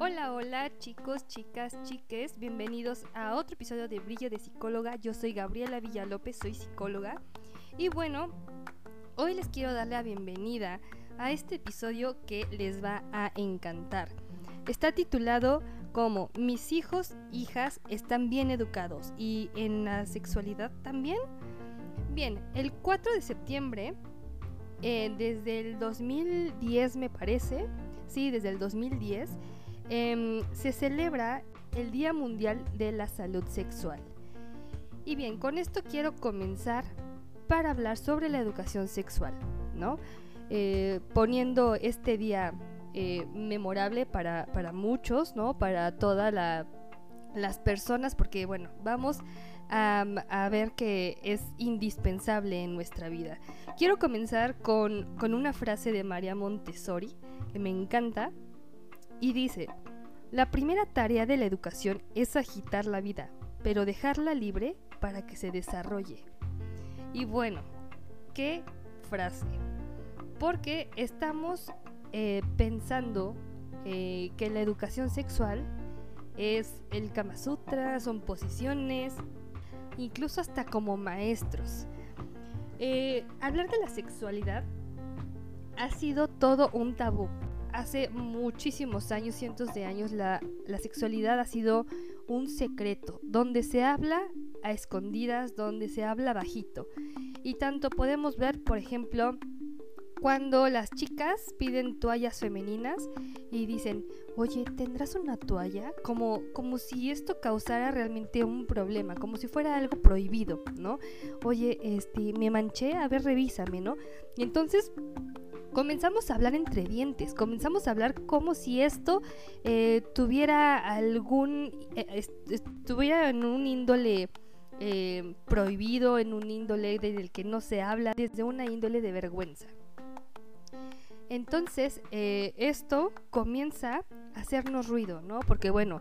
Hola, hola chicos, chicas, chiques, bienvenidos a otro episodio de Brillo de Psicóloga. Yo soy Gabriela Villalópez, soy psicóloga. Y bueno, hoy les quiero dar la bienvenida a este episodio que les va a encantar. Está titulado como Mis hijos, hijas están bien educados y en la sexualidad también. Bien, el 4 de septiembre, eh, desde el 2010 me parece, sí, desde el 2010, em, se celebra el Día Mundial de la Salud Sexual. Y bien, con esto quiero comenzar para hablar sobre la educación sexual, ¿no? Eh, poniendo este día eh, memorable para, muchos, ¿no? Para todas las personas, porque bueno, vamos a, ver que es indispensable en nuestra vida. Quiero comenzar con, con una frase de María Montessori, que me encanta, y dice, la primera tarea de la educación es agitar la vida, pero dejarla libre para que se desarrolle. Y bueno, qué frase porque estamos eh, pensando eh, que la educación sexual es el Kama Sutra, son posiciones, incluso hasta como maestros. Eh, hablar de la sexualidad ha sido todo un tabú. Hace muchísimos años, cientos de años, la, la sexualidad ha sido un secreto, donde se habla a escondidas, donde se habla bajito. Y tanto podemos ver, por ejemplo, cuando las chicas piden toallas femeninas y dicen, oye, ¿tendrás una toalla? Como, como si esto causara realmente un problema, como si fuera algo prohibido, ¿no? Oye, este, me manché, a ver, revísame, ¿no? Y entonces comenzamos a hablar entre dientes, comenzamos a hablar como si esto eh, tuviera algún, eh, estuviera en un índole... Eh, prohibido en un índole del que no se habla, desde una índole de vergüenza. Entonces, eh, esto comienza a hacernos ruido, ¿no? Porque bueno,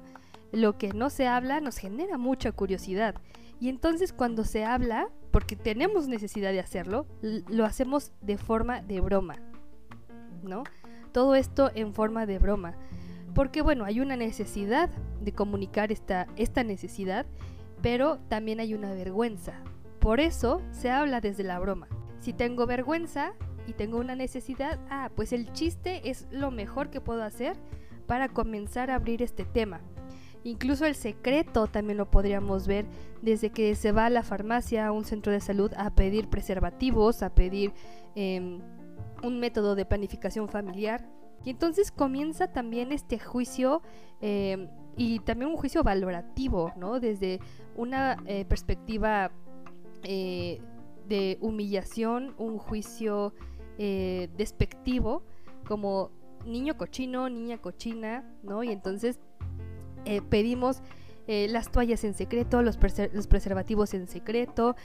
lo que no se habla nos genera mucha curiosidad. Y entonces cuando se habla, porque tenemos necesidad de hacerlo, lo hacemos de forma de broma, ¿no? Todo esto en forma de broma. Porque bueno, hay una necesidad de comunicar esta, esta necesidad, pero también hay una vergüenza. Por eso se habla desde la broma. Si tengo vergüenza, y tengo una necesidad, ah, pues el chiste es lo mejor que puedo hacer para comenzar a abrir este tema. Incluso el secreto también lo podríamos ver desde que se va a la farmacia, a un centro de salud, a pedir preservativos, a pedir em, un método de planificación familiar. Y entonces comienza también este juicio em, y también un juicio valorativo, ¿no? Desde una eh, perspectiva eh, de humillación, un juicio eh, despectivo, como niño cochino, niña cochina, ¿no? Y entonces eh, pedimos eh, las toallas en secreto, los, los preservativos en secreto.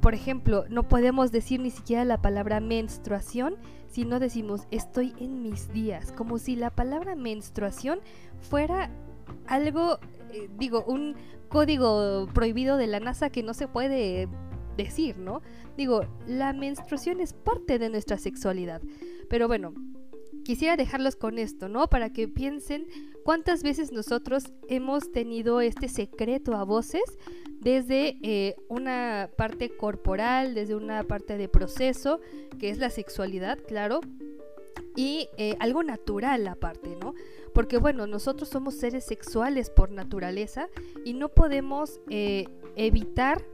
por ejemplo, no podemos decir ni siquiera la palabra menstruación si no decimos estoy en mis días, como si la palabra menstruación fuera algo, digo, un código prohibido de la NASA que no se puede decir, ¿no? Digo, la menstruación es parte de nuestra sexualidad. Pero bueno, quisiera dejarlos con esto, ¿no? Para que piensen cuántas veces nosotros hemos tenido este secreto a voces desde eh, una parte corporal, desde una parte de proceso, que es la sexualidad, claro, y eh, algo natural aparte, ¿no? Porque bueno, nosotros somos seres sexuales por naturaleza y no podemos eh, evitar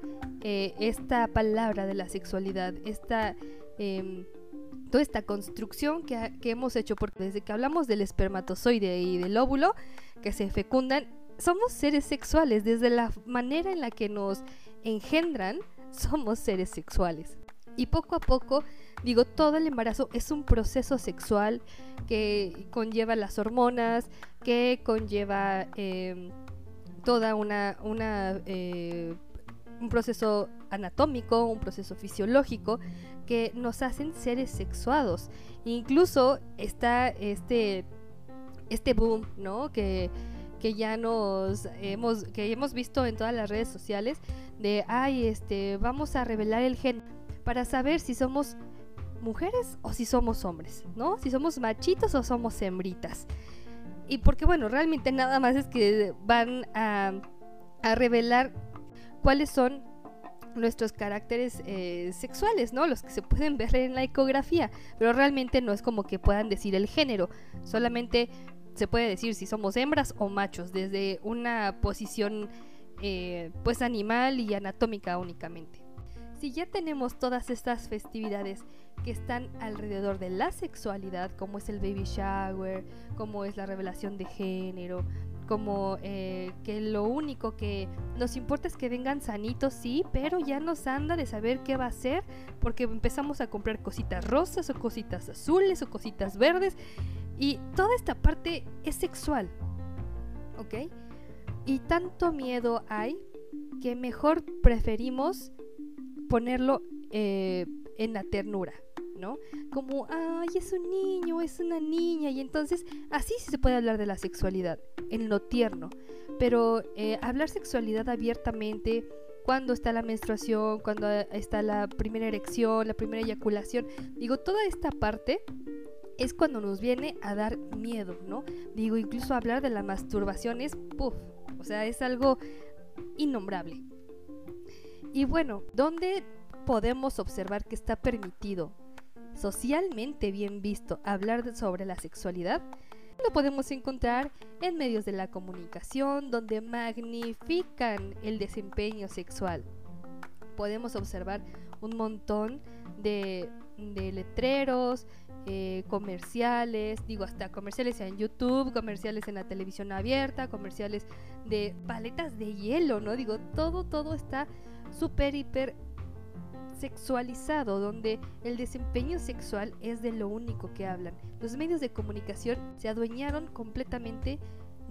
eh, esta palabra de la sexualidad, esta, em, toda esta construcción que, hemos hecho, porque desde que hablamos del espermatozoide y del óvulo que se fecundan, somos seres sexuales, desde la manera en la que nos engendran, somos seres sexuales. Y poco a poco, digo, todo el embarazo es un proceso sexual que conlleva las hormonas, que conlleva em, toda una, una eh, un proceso anatómico, un proceso fisiológico que nos hacen seres sexuados. Incluso está este, este boom, ¿no? Que, que ya nos hemos, que hemos visto en todas las redes sociales de, ay, este, vamos a revelar el gen para saber si somos mujeres o si somos hombres, ¿no? Si somos machitos o somos hembritas. Y porque bueno, realmente nada más es que van a, a revelar cuáles son nuestros caracteres eh, sexuales, ¿no? Los que se pueden ver en la ecografía, pero realmente no es como que puedan decir el género, solamente se puede decir si somos hembras o machos desde una posición eh, pues animal y anatómica únicamente. Si ya tenemos todas estas festividades que están alrededor de la sexualidad, como es el baby shower, como es la revelación de género, como eh, que lo único que nos importa es que vengan sanitos, sí, pero ya nos anda de saber qué va a ser, porque empezamos a comprar cositas rosas o cositas azules o cositas verdes, y toda esta parte es sexual, ¿ok? Y tanto miedo hay que mejor preferimos ponerlo eh, en la ternura. ¿No? Como, ay, es un niño, es una niña, y entonces así sí se puede hablar de la sexualidad, en lo tierno, pero eh, hablar sexualidad abiertamente, cuando está la menstruación, cuando está la primera erección, la primera eyaculación, digo, toda esta parte es cuando nos viene a dar miedo, ¿no? Digo, incluso hablar de la masturbación es, puff, o sea, es algo innombrable. Y bueno, ¿dónde podemos observar que está permitido socialmente bien visto hablar sobre la sexualidad, lo podemos encontrar en medios de la comunicación donde magnifican el desempeño sexual. Podemos observar un montón de, letreros, eh, comerciales, digo hasta comerciales en YouTube, comerciales en la televisión abierta, comerciales de paletas de hielo, ¿no? Digo, todo, todo está súper, hiper sexualizado, donde el desempeño sexual es de lo único que hablan. Los medios de comunicación se adueñaron completamente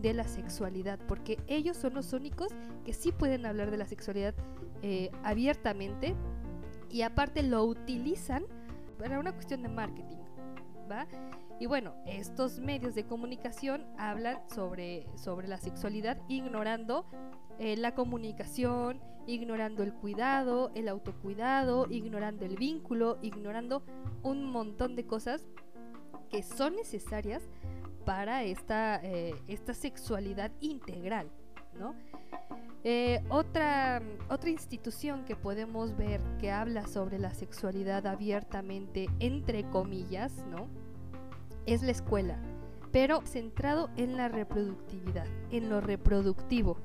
de la sexualidad, porque ellos son los únicos que sí pueden hablar de la sexualidad eh, abiertamente y aparte lo utilizan para una cuestión de marketing, ¿va? Y bueno, estos medios de comunicación hablan sobre, sobre la sexualidad ignorando eh, la comunicación, ignorando el cuidado, el autocuidado, ignorando el vínculo, ignorando un montón de cosas que son necesarias para esta, eh, esta sexualidad integral. Eh, otra, otra institución que podemos ver que habla sobre la sexualidad abiertamente, entre comillas, ¿no? Es la escuela, pero centrado en la reproductividad, en lo reproductivo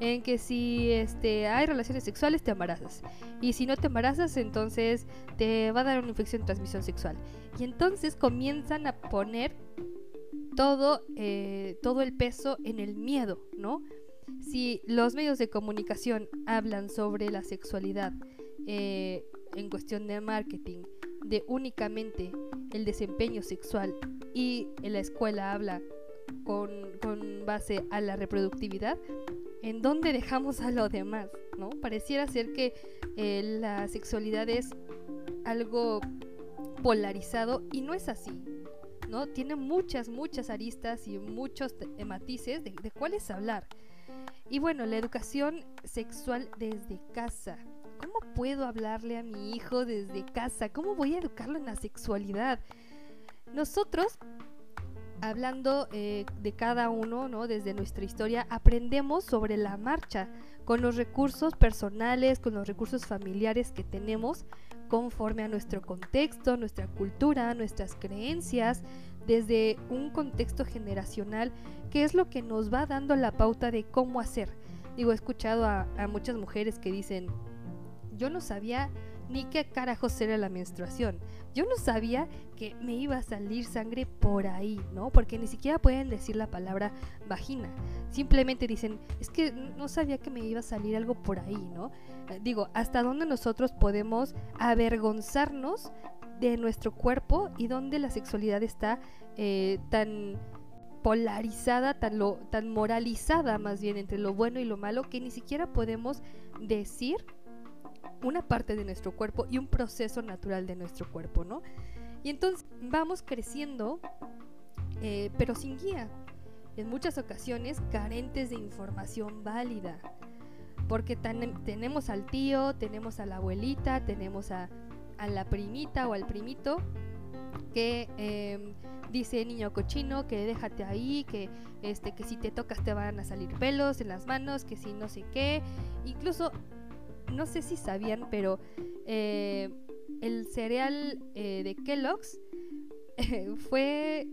en que si este, hay relaciones sexuales te embarazas. Y si no te embarazas, entonces te va a dar una infección de transmisión sexual. Y entonces comienzan a poner todo, eh, todo el peso en el miedo, ¿no? Si los medios de comunicación hablan sobre la sexualidad eh, en cuestión de marketing, de únicamente el desempeño sexual y en la escuela habla con, con base a la reproductividad, en dónde dejamos a lo demás, ¿no? Pareciera ser que eh, la sexualidad es algo polarizado y no es así, ¿no? Tiene muchas, muchas aristas y muchos matices de, de cuáles hablar. Y bueno, la educación sexual desde casa. ¿Cómo puedo hablarle a mi hijo desde casa? ¿Cómo voy a educarlo en la sexualidad? Nosotros hablando eh, de cada uno, ¿no? Desde nuestra historia, aprendemos sobre la marcha, con los recursos personales, con los recursos familiares que tenemos, conforme a nuestro contexto, nuestra cultura, nuestras creencias, desde un contexto generacional, que es lo que nos va dando la pauta de cómo hacer. Digo, he escuchado a, a muchas mujeres que dicen, yo no sabía ni qué carajos era la menstruación. Yo no sabía que me iba a salir sangre por ahí, ¿no? Porque ni siquiera pueden decir la palabra vagina. Simplemente dicen, es que no sabía que me iba a salir algo por ahí, ¿no? Eh, digo, ¿hasta dónde nosotros podemos avergonzarnos de nuestro cuerpo y dónde la sexualidad está eh, tan polarizada, tan, lo, tan moralizada más bien entre lo bueno y lo malo, que ni siquiera podemos decir una parte de nuestro cuerpo y un proceso natural de nuestro cuerpo, ¿no? Y entonces vamos creciendo, eh, pero sin guía, en muchas ocasiones carentes de información válida, porque tenemos al tío, tenemos a la abuelita, tenemos a, a la primita o al primito que em, dice niño cochino, que déjate ahí, que este, que si te tocas te van a salir pelos en las manos, que si no sé qué. Incluso, no sé si sabían, pero eh, el cereal eh, de Kellogg's fue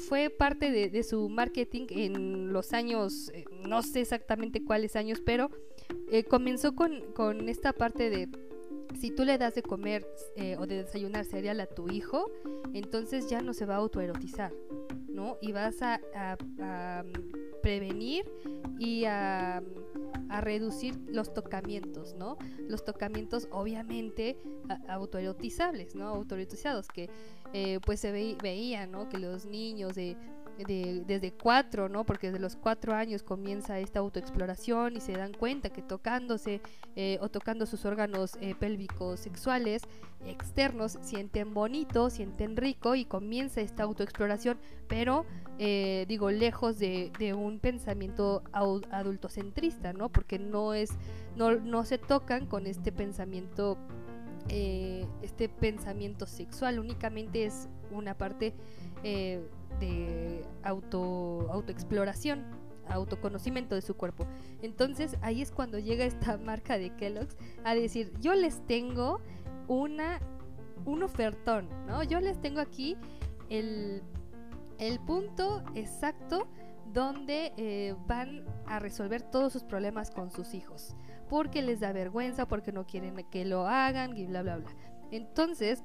fue parte de, su marketing en los años, eh, no sé exactamente cuáles años, pero comenzó con, con, esta parte de si tú le das de comer o de desayunar cereal a tu hijo, entonces ya no se va a autoerotizar, ¿no? Y vas a, mm, prevenir y a, reducir los tocamientos, ¿no? Los tocamientos obviamente autoerotizables, ¿no? Autoerotizados, que eh, pues se veía, ¿no? Que los niños de desde cuatro, ¿no? Porque desde los cuatro años comienza esta autoexploración y se dan cuenta que tocándose eh, o tocando sus órganos eh, pélvicos sexuales externos sienten bonito, sienten rico y comienza esta autoexploración, pero eh, digo, lejos de, un pensamiento adultocentrista, ¿no? Porque no es, no, no se tocan con este pensamiento este pensamiento sexual únicamente es una parte de auto, autoexploración, autoconocimiento de su cuerpo. Entonces ahí es cuando llega esta marca de Kellogg's a decir, yo les tengo una, un ofertón, ¿no? Yo les tengo aquí el, el punto exacto donde eh, van a resolver todos sus problemas con sus hijos. Porque les da vergüenza, porque no quieren que lo hagan y bla, bla, bla. Entonces,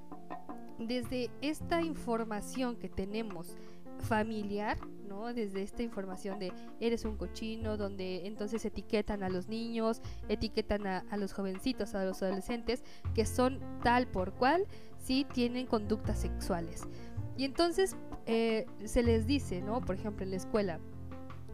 desde esta información que tenemos familiar, ¿no? Desde esta información de eres un cochino, donde entonces etiquetan a los niños, etiquetan a, los jovencitos, a los adolescentes, que son tal por cual, si tienen conductas sexuales. Y entonces eh, se les dice, ¿no? Por ejemplo, en la escuela,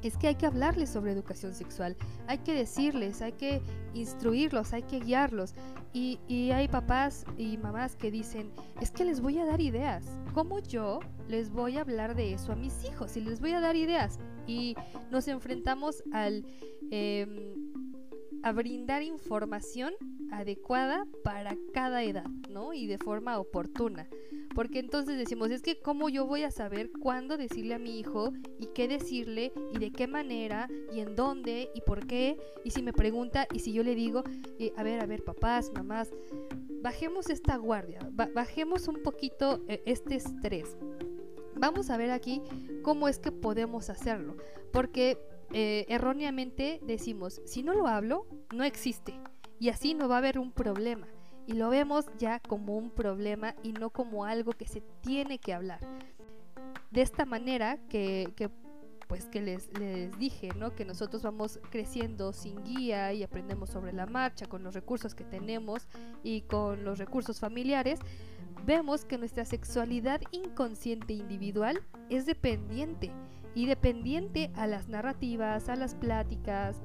es que hay que hablarles sobre educación sexual, hay que decirles, hay que instruirlos, hay que guiarlos. Y, hay papás y mamás que dicen, es que les voy a dar ideas. ¿Cómo yo les voy a hablar de eso a mis hijos? Y les voy a dar ideas. Y nos enfrentamos al, em, a brindar información adecuada para cada edad, ¿no? Y de forma oportuna. Porque entonces decimos, es que cómo yo voy a saber cuándo decirle a mi hijo y qué decirle y de qué manera y en dónde y por qué. Y si me pregunta y si yo le digo, eh, a ver, a ver, papás, mamás, bajemos esta guardia, bajemos un poquito eh, este estrés. Vamos a ver aquí cómo es que podemos hacerlo. Porque eh, erróneamente decimos, si no lo hablo, no existe. Y así no va a haber un problema y lo vemos ya como un problema y no como algo que se tiene que hablar. De esta manera que, pues que les, les, dije, ¿no? Que nosotros vamos creciendo sin guía y aprendemos sobre la marcha con los recursos que tenemos y con los recursos familiares, vemos que nuestra sexualidad inconsciente individual es dependiente y dependiente a las narrativas, a las pláticas,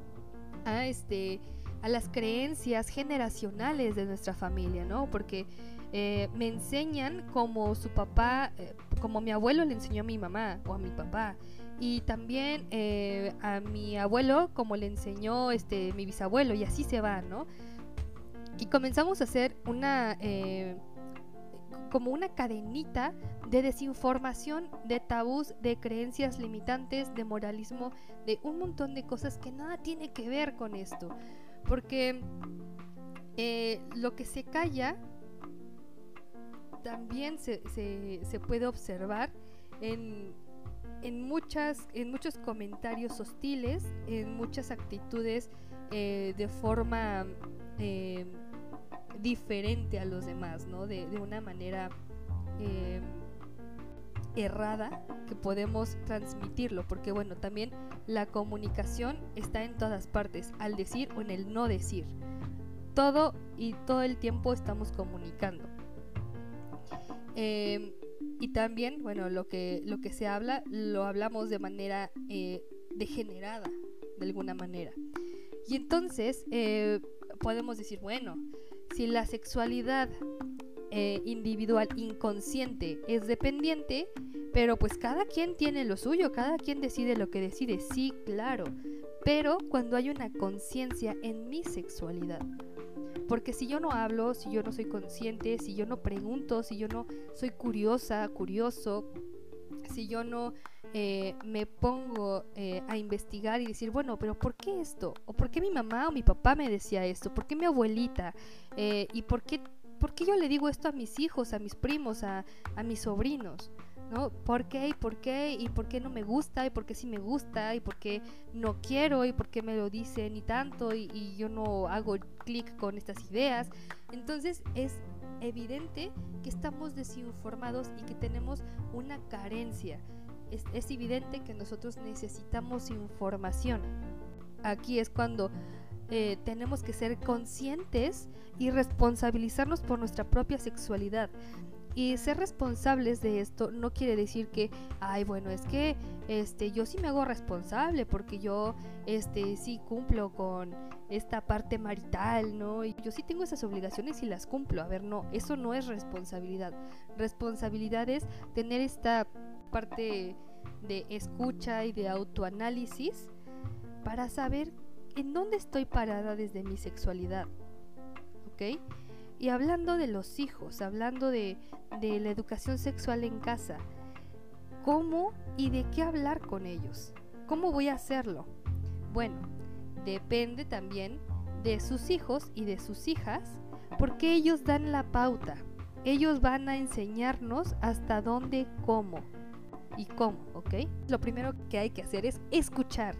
a este a las creencias generacionales de nuestra familia, ¿no? Porque eh, me enseñan como su papá, eh, como mi abuelo le enseñó a mi mamá o a mi papá. Y también eh, a mi abuelo como le enseñó este, mi bisabuelo y así se va, ¿no? Y comenzamos a hacer una como una cadenita de desinformación, de tabús, de creencias limitantes, de moralismo, de un montón de cosas que nada tiene que ver con esto. Porque eh, lo que se calla también se, se, puede observar en, en, muchas, en muchos comentarios hostiles, en muchas actitudes eh, de forma eh, diferente a los demás, ¿no? De, de una manera errada que podemos transmitirlo, porque bueno, también la comunicación está en todas partes, al decir o en el no decir. Todo y todo el tiempo estamos comunicando. Em, y también, bueno, lo que, lo que se habla, lo hablamos de manera eh, degenerada, de alguna manera. Y entonces eh, podemos decir, bueno, si la sexualidad eh, individual inconsciente es dependiente, pero pues cada quien tiene lo suyo, cada quien decide lo que decide, sí, claro, pero cuando hay una conciencia en mi sexualidad, Porque si yo no hablo, si yo no soy consciente, si yo no pregunto, si yo no soy curiosa, curioso, si yo no eh, me pongo eh, a investigar y decir, bueno, pero ¿por qué esto? ¿O por qué mi mamá o mi papá me decía esto? ¿Por qué mi abuelita? Eh, ¿Y por qué, por qué yo le digo esto a mis hijos, a mis primos, a, a mis sobrinos? ¿No? ¿Por qué y por qué y por qué no me gusta y por qué sí me gusta y por qué no quiero y por qué me lo dicen y tanto y, yo no hago clic con estas ideas? Entonces es evidente que estamos desinformados y que tenemos una carencia. Es, es evidente que nosotros necesitamos información. Aquí es cuando eh, tenemos que ser conscientes y responsabilizarnos por nuestra propia sexualidad. Y ser responsables de esto no quiere decir que, ay, bueno, es que este yo sí me hago responsable porque yo este sí cumplo con esta parte marital, ¿no? Y yo sí tengo esas obligaciones y las cumplo. A ver, no, eso no es responsabilidad. Responsabilidad es tener esta parte de escucha y de autoanálisis para saber en dónde estoy parada desde mi sexualidad. ¿Ok? Y hablando de los hijos, hablando de, la educación sexual en casa, ¿cómo y de qué hablar con ellos? ¿Cómo voy a hacerlo? Bueno, depende también de sus hijos y de sus hijas, porque ellos dan la pauta. Ellos van a enseñarnos hasta dónde, cómo y cómo, ¿ok? Lo primero que hay que hacer es escuchar.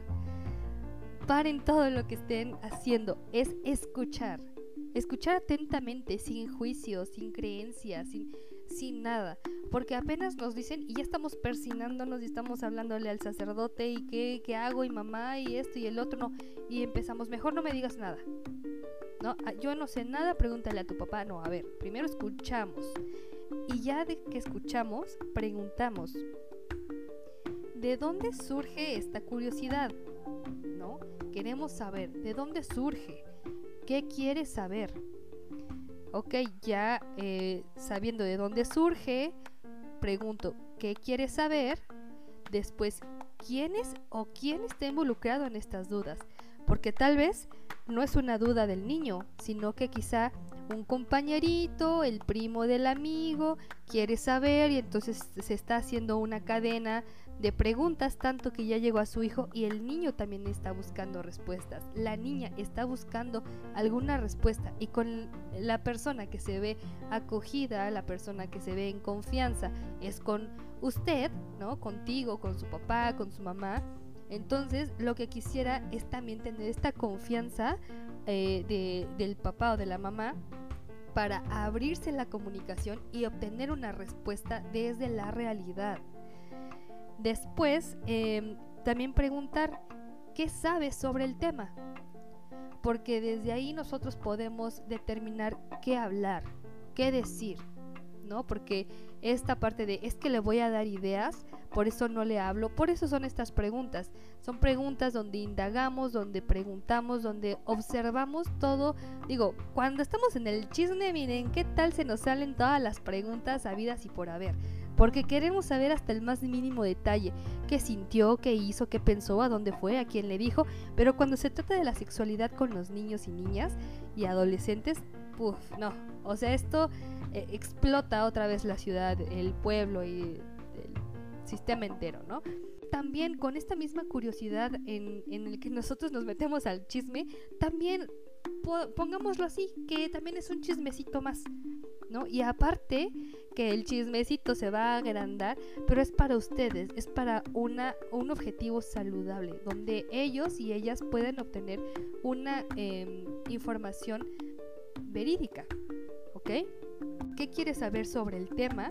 Paren todo lo que estén haciendo, es escuchar. Escuchar atentamente, sin juicio, sin creencias, sin, sin nada. Porque apenas nos dicen y ya estamos persinándonos y estamos hablándole al sacerdote y qué, qué hago y mamá y esto y el otro, no. Y empezamos, mejor no me digas nada. ¿No? Ah, yo no sé nada, pregúntale a tu papá. No, a ver, primero escuchamos. Y ya de que escuchamos, preguntamos. ¿De dónde surge esta curiosidad? ¿No? Queremos saber, ¿de dónde surge? ¿Qué quieres saber? Ok, ya eh, sabiendo de dónde surge, pregunto, ¿qué quieres saber? Después, ¿quién es o quién está involucrado en estas dudas? Porque tal vez no es una duda del niño, sino que quizá un compañerito, el primo del amigo, quiere saber y entonces se está haciendo una cadena de preguntas tanto que ya llegó a su hijo y el niño también está buscando respuestas. La niña está buscando alguna respuesta y con la persona que se ve acogida, la persona que se ve en confianza, es con usted, ¿no? Contigo, con su papá, con su mamá. Entonces, lo que quisiera es también tener esta confianza eh, de, del papá o de la mamá para abrirse la comunicación y obtener una respuesta desde la realidad. Después, em, también preguntar qué sabes sobre el tema, porque desde ahí nosotros podemos determinar qué hablar, qué decir, ¿no? Porque esta parte de es que le voy a dar ideas, por eso no le hablo, por eso son estas preguntas. Son preguntas donde indagamos, donde preguntamos, donde observamos todo. Digo, cuando estamos en el chisme, miren qué tal se nos salen todas las preguntas habidas y por haber porque queremos saber hasta el más mínimo detalle, qué sintió, qué hizo, qué pensó, a dónde fue, a quién le dijo, pero cuando se trata de la sexualidad con los niños y niñas y adolescentes, puff, no, o sea, esto eh, explota otra vez la ciudad, el pueblo y el sistema entero, ¿no? También con esta misma curiosidad en, en el que nosotros nos metemos al chisme, también pongámoslo así, que también es un chismecito más, ¿no? Y aparte que el chismecito se va a agrandar, pero es para ustedes, es para una, un objetivo saludable, donde ellos y ellas pueden obtener una em, información verídica, ¿ok? ¿Qué quieres saber sobre el tema?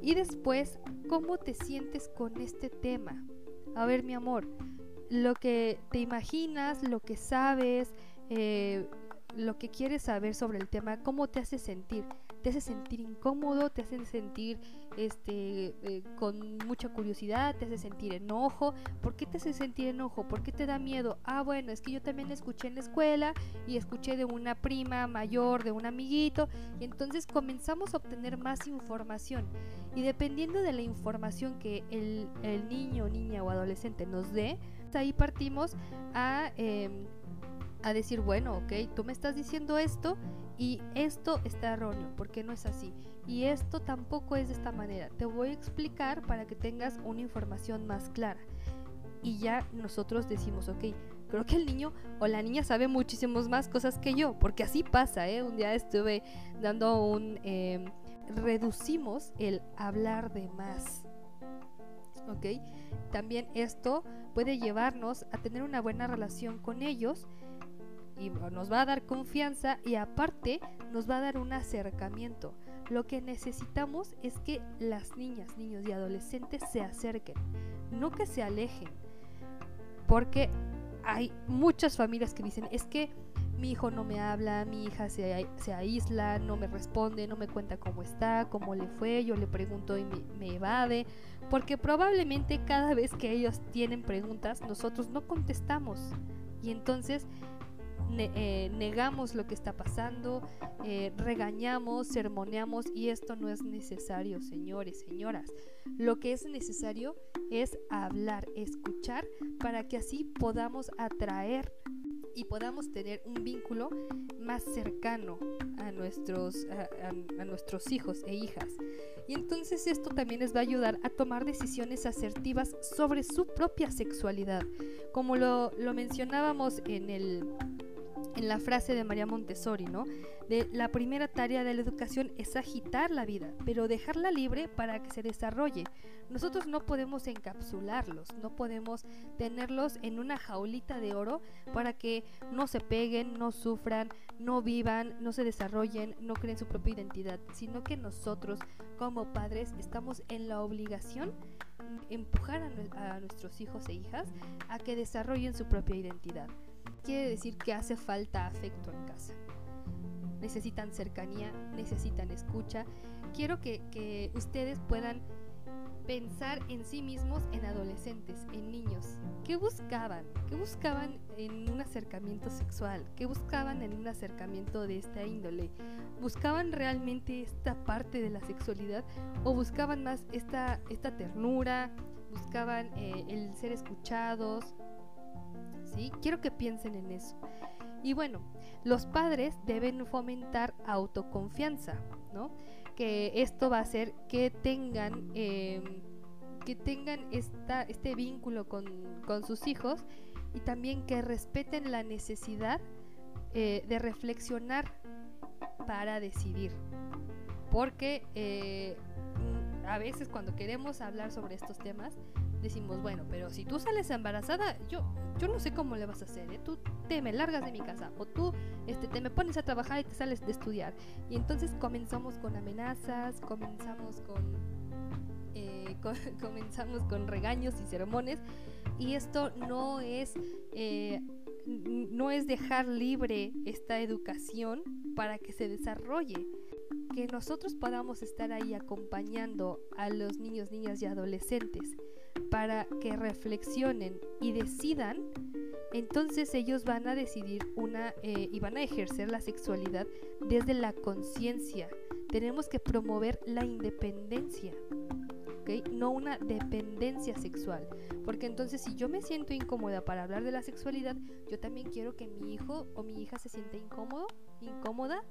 Y después, ¿cómo te sientes con este tema? A ver, mi amor, lo que te imaginas, lo que sabes, eh, lo que quieres saber sobre el tema, cómo te hace sentir. Te hace sentir incómodo, te hace sentir este, eh, con mucha curiosidad, te hace sentir enojo. ¿Por qué te hace sentir enojo? ¿Por qué te da miedo? Ah, bueno, es que yo también escuché en la escuela y escuché de una prima mayor, de un amiguito, y entonces comenzamos a obtener más información. Y dependiendo de la información que el, niño, niña o adolescente nos dé, ahí partimos a... Em, a decir, bueno, ok, tú me estás diciendo esto y esto está erróneo, porque no es así. Y esto tampoco es de esta manera. Te voy a explicar para que tengas una información más clara. Y ya nosotros decimos, ok, creo que el niño o la niña sabe muchísimas más cosas que yo, porque así pasa, ¿eh? Un día estuve dando un... Em, reducimos el hablar de más. ¿Ok? También esto puede llevarnos a tener una buena relación con ellos y nos va a dar confianza y aparte nos va a dar un acercamiento. Lo que necesitamos es que las niñas, niños y adolescentes se acerquen, no que se alejen. Porque hay muchas familias que dicen, es que mi hijo no me habla, mi hija se, se, aísla, no me responde, no me cuenta cómo está, cómo le fue, yo le pregunto y me, me, evade, porque probablemente cada vez que ellos tienen preguntas nosotros no contestamos y entonces eh, negamos lo que está pasando, eh, regañamos, sermoneamos y esto no es necesario, señores, señoras. Lo que es necesario es hablar, escuchar, para que así podamos atraer y podamos tener un vínculo más cercano a nuestros, a, nuestros hijos e hijas. Y entonces esto también les va a ayudar a tomar decisiones asertivas sobre su propia sexualidad. Como lo, lo mencionábamos en el en la frase de María Montessori, ¿no? De la primera tarea de la educación es agitar la vida, pero dejarla libre para que se desarrolle. Nosotros no podemos encapsularlos, no podemos tenerlos en una jaulita de oro para que no se peguen, no sufran, no vivan, no se desarrollen, no creen su propia identidad, sino que nosotros como padres estamos en la obligación de empujar a, a nuestros hijos e hijas a que desarrollen su propia identidad quiere decir que hace falta afecto en casa. Necesitan cercanía, necesitan escucha. Quiero que, ustedes puedan pensar en sí mismos en adolescentes, en niños. ¿Qué buscaban? ¿Qué buscaban en un acercamiento sexual? ¿Qué buscaban en un acercamiento de esta índole? ¿Buscaban realmente esta parte de la sexualidad o buscaban más esta, esta ternura? ¿Buscaban eh, el ser escuchados? Quiero que piensen en eso. Y bueno, los padres deben fomentar autoconfianza, ¿no? Que esto va a hacer que tengan, em, que tengan esta, este vínculo con, sus hijos y también que respeten la necesidad eh, de reflexionar para decidir. Porque eh, a veces cuando queremos hablar sobre estos temas, decimos, bueno, pero si tú sales embarazada, yo, yo no sé cómo le vas a hacer, ¿eh? tú te me largas de mi casa o tú este, te me pones a trabajar y te sales de estudiar. Y entonces comenzamos con amenazas, comenzamos con, eh, comenzamos con regaños y sermones y esto no es, eh, no es dejar libre esta educación para que se desarrolle que nosotros podamos estar ahí acompañando a los niños, niñas y adolescentes para que reflexionen y decidan, entonces ellos van a decidir una eh, y van a ejercer la sexualidad desde la conciencia. Tenemos que promover la independencia. No una dependencia sexual. Porque entonces si yo me siento incómoda para hablar de la sexualidad, yo también quiero que mi hijo o mi hija se sienta incómodo, incómoda.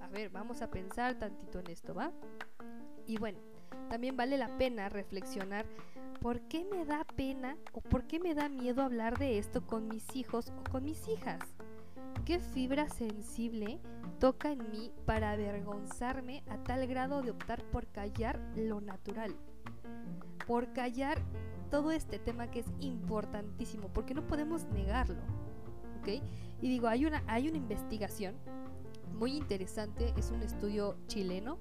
A ver, vamos a pensar tantito en esto, ¿va? Y bueno, también vale la pena reflexionar ¿por qué me da pena o por qué me da miedo hablar de esto con mis hijos o con mis hijas? ¿Qué fibra sensible toca en mí para avergonzarme a tal grado de optar por callar lo natural? Por callar todo este tema que es importantísimo, porque no podemos negarlo. ¿ok? Y digo, hay una, hay una investigación muy interesante, es un estudio chileno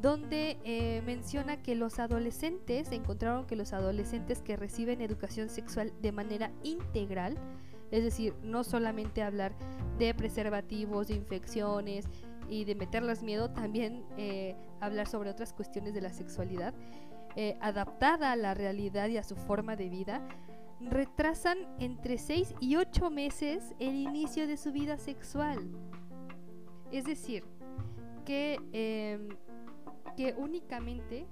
donde eh, menciona que los adolescentes, encontraron que los adolescentes que reciben educación sexual de manera integral, es decir, no solamente hablar de preservativos, de infecciones y de meterles miedo, también eh, hablar sobre otras cuestiones de la sexualidad, eh, adaptada a la realidad y a su forma de vida, retrasan entre 6 y 8 meses el inicio de su vida sexual. Es decir, que em, que únicamente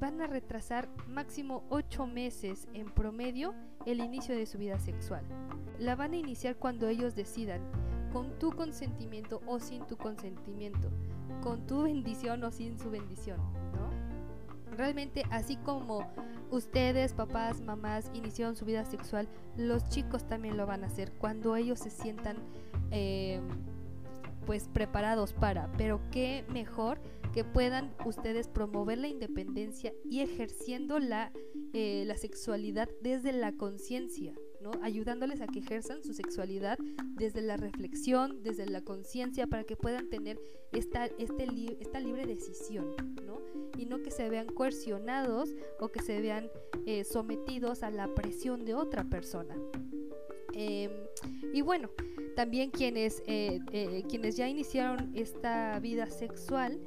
van a retrasar máximo 8 meses en promedio el inicio de su vida sexual. la van a iniciar cuando ellos decidan, con tu consentimiento o sin tu consentimiento, con tu bendición o sin su bendición, ¿no? Realmente así como ustedes, papás, mamás, iniciaron su vida sexual, los chicos también lo van a hacer cuando ellos se sientan eh, pues preparados para, pero qué mejor que puedan ustedes promover la independencia y ejerciendo la, eh, la sexualidad desde la conciencia, ¿no? ayudándoles a que ejerzan su sexualidad desde la reflexión, desde la conciencia, para que puedan tener esta, este esta libre decisión, ¿no? y no que se vean coercionados o que se vean eh, sometidos a la presión de otra persona. Em, y bueno, también quienes, eh, quienes ya iniciaron esta vida sexual,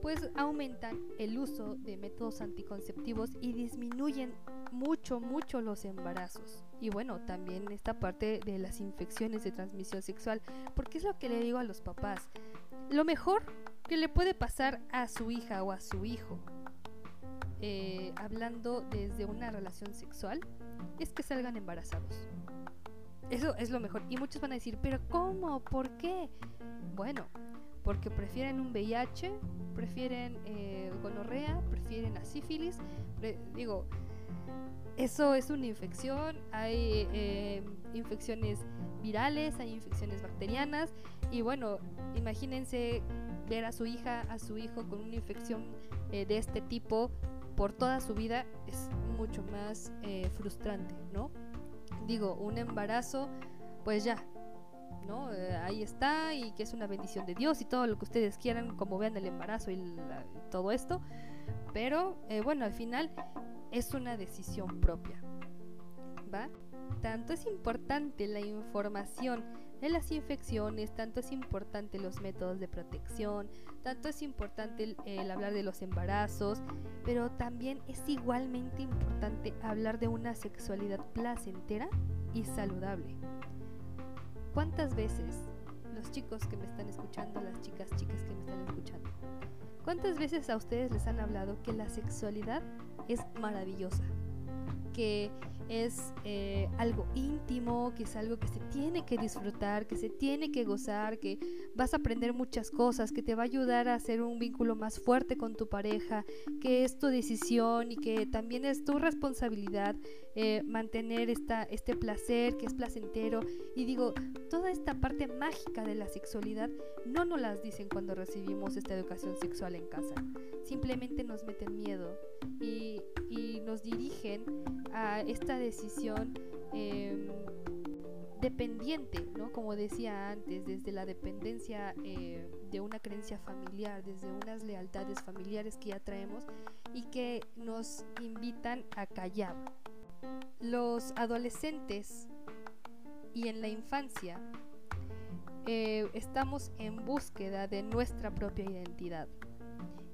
pues aumentan el uso de métodos anticonceptivos y disminuyen mucho, mucho los embarazos. Y bueno, también esta parte de las infecciones de transmisión sexual, porque es lo que le digo a los papás. Lo mejor que le puede pasar a su hija o a su hijo, eh, hablando desde una relación sexual, es que salgan embarazados. Eso es lo mejor. Y muchos van a decir, pero ¿cómo? ¿Por qué? Bueno, porque prefieren un VIH, prefieren eh, gonorrea, prefieren a sífilis. digo, eso es una infección, hay eh, infecciones virales, hay infecciones bacterianas y bueno, imagínense ver a su hija, a su hijo con una infección eh, de este tipo por toda su vida es mucho más frustrante, ¿no? Digo, un embarazo, pues ya, Eh, ahí está y que es una bendición de Dios y todo lo que ustedes quieran, como vean el embarazo y, todo esto. Pero eh, bueno, al final es una decisión propia, ¿va? Tanto es importante la información de las infecciones, tanto es importante los métodos de protección, tanto es importante el hablar de los embarazos, pero también es igualmente importante hablar de una sexualidad placentera y saludable. ¿Cuántas veces los chicos que me están escuchando, las chicas, chicas que me están escuchando, cuántas veces a ustedes les han hablado que la sexualidad es maravillosa? Que es eh, algo íntimo, que es algo que se tiene que disfrutar, que se tiene que gozar, que vas a aprender muchas cosas, que te va a ayudar a hacer un vínculo más fuerte con tu pareja, que es tu decisión y que también es tu responsabilidad eh, mantener esta, este placer que es placentero. Y digo, toda esta parte mágica de la sexualidad no nos las dicen cuando recibimos esta educación sexual en casa. Simplemente nos meten miedo y, y nos dirigen a esta decisión em, dependiente, ¿no? Como decía antes, desde la dependencia eh, de una creencia familiar, desde unas lealtades familiares que ya traemos y que nos invitan a callar. Los adolescentes y en la infancia eh, estamos en búsqueda de nuestra propia identidad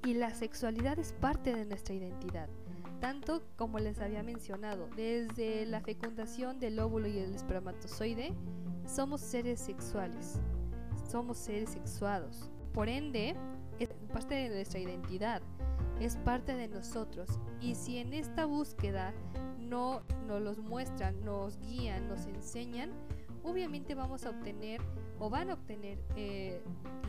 y la sexualidad es parte de nuestra identidad tanto como les había mencionado, desde la fecundación del óvulo y el espermatozoide, somos seres sexuales, somos seres sexuados. Por ende, es parte de nuestra identidad, es parte de nosotros. Y si en esta búsqueda no nos los muestran, nos guían, nos enseñan, obviamente vamos a obtener o van a obtener eh,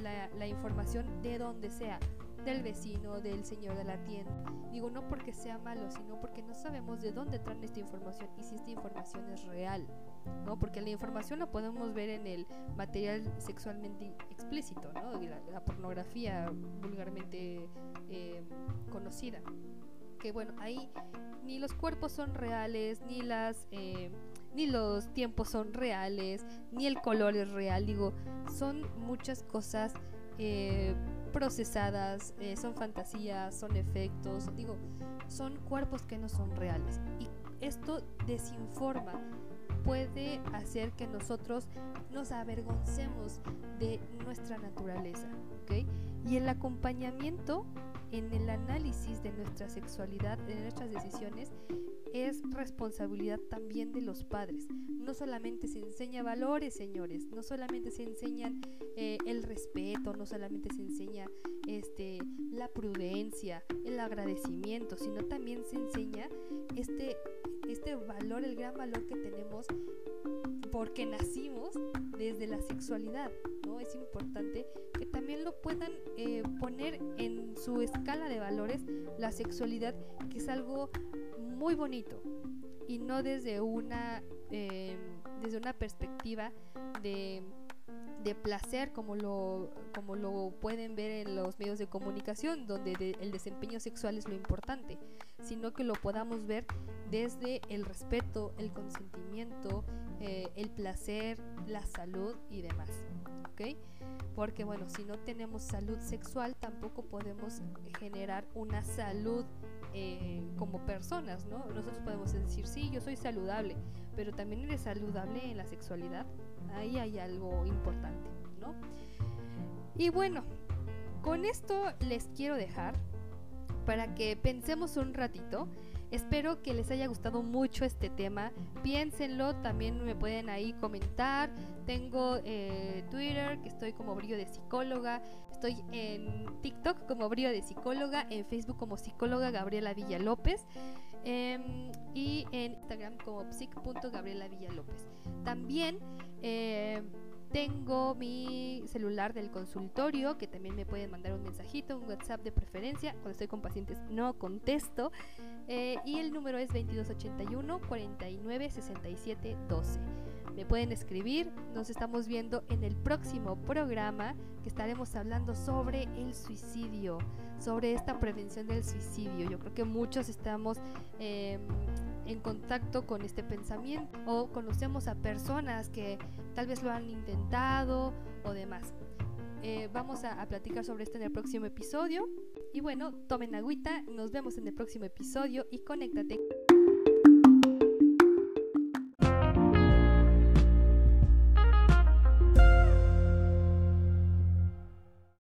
la, la información de donde sea, del vecino, del señor de la tienda. Digo, no porque sea malo, sino porque no sabemos de dónde traen esta información y si esta información es real. ¿no? Porque la información la podemos ver en el material sexualmente explícito, ¿no? la, pornografía vulgarmente eh, conocida. Que bueno, ahí ni los cuerpos son reales, ni las... Eh, ni los tiempos son reales, ni el color es real. Digo, son muchas cosas eh, procesadas, eh, son fantasías, son efectos, digo, son cuerpos que no son reales. Y esto desinforma, puede hacer que nosotros nos avergoncemos de nuestra naturaleza, ¿ok? Y el acompañamiento en el análisis de nuestra sexualidad, de nuestras decisiones, es responsabilidad también de los padres. No solamente se enseña valores, señores, no solamente se enseñan eh, el respeto, no solamente se enseña este, la prudencia, el agradecimiento, sino también se enseña este, este valor, el gran valor que tenemos porque nacimos desde la sexualidad, ¿no? Es importante que también lo puedan eh, poner en su escala de valores la sexualidad, que es algo muy bonito y no desde una, eh, desde una perspectiva de de placer como lo, como lo pueden ver en los medios de comunicación, donde el desempeño sexual es lo importante, sino que lo podamos ver desde el respeto, el consentimiento, eh, el placer, la salud y demás. ¿ok? Porque bueno, si no tenemos salud sexual, tampoco podemos generar una salud eh, como personas, ¿no? Nosotros podemos decir, sí, yo soy saludable, pero también eres saludable en la sexualidad ahí hay algo importante, ¿no? Y bueno, con esto les quiero dejar para que pensemos un ratito. Espero que les haya gustado mucho este tema. Piénsenlo, también me pueden ahí comentar. Tengo eh, Twitter, que estoy como brillo de psicóloga. Estoy en TikTok como brillo de psicóloga. En Facebook como psicóloga Gabriela Villa López. Em, y en Instagram como psic.gabriela Villalópez. También eh, tengo mi celular del consultorio, que también me pueden mandar un mensajito, un WhatsApp de preferencia. Cuando estoy con pacientes no contesto. Eh, y el número es 2281 49 67 12 me pueden escribir. Nos estamos viendo en el próximo programa que estaremos hablando sobre el suicidio, sobre esta prevención del suicidio. Yo creo que muchos estamos em, en contacto con este pensamiento o conocemos a personas que tal vez lo han intentado o demás. Eh, vamos a, a platicar sobre esto en el próximo episodio. Y bueno, tomen agüita, nos vemos en el próximo episodio y conéctate.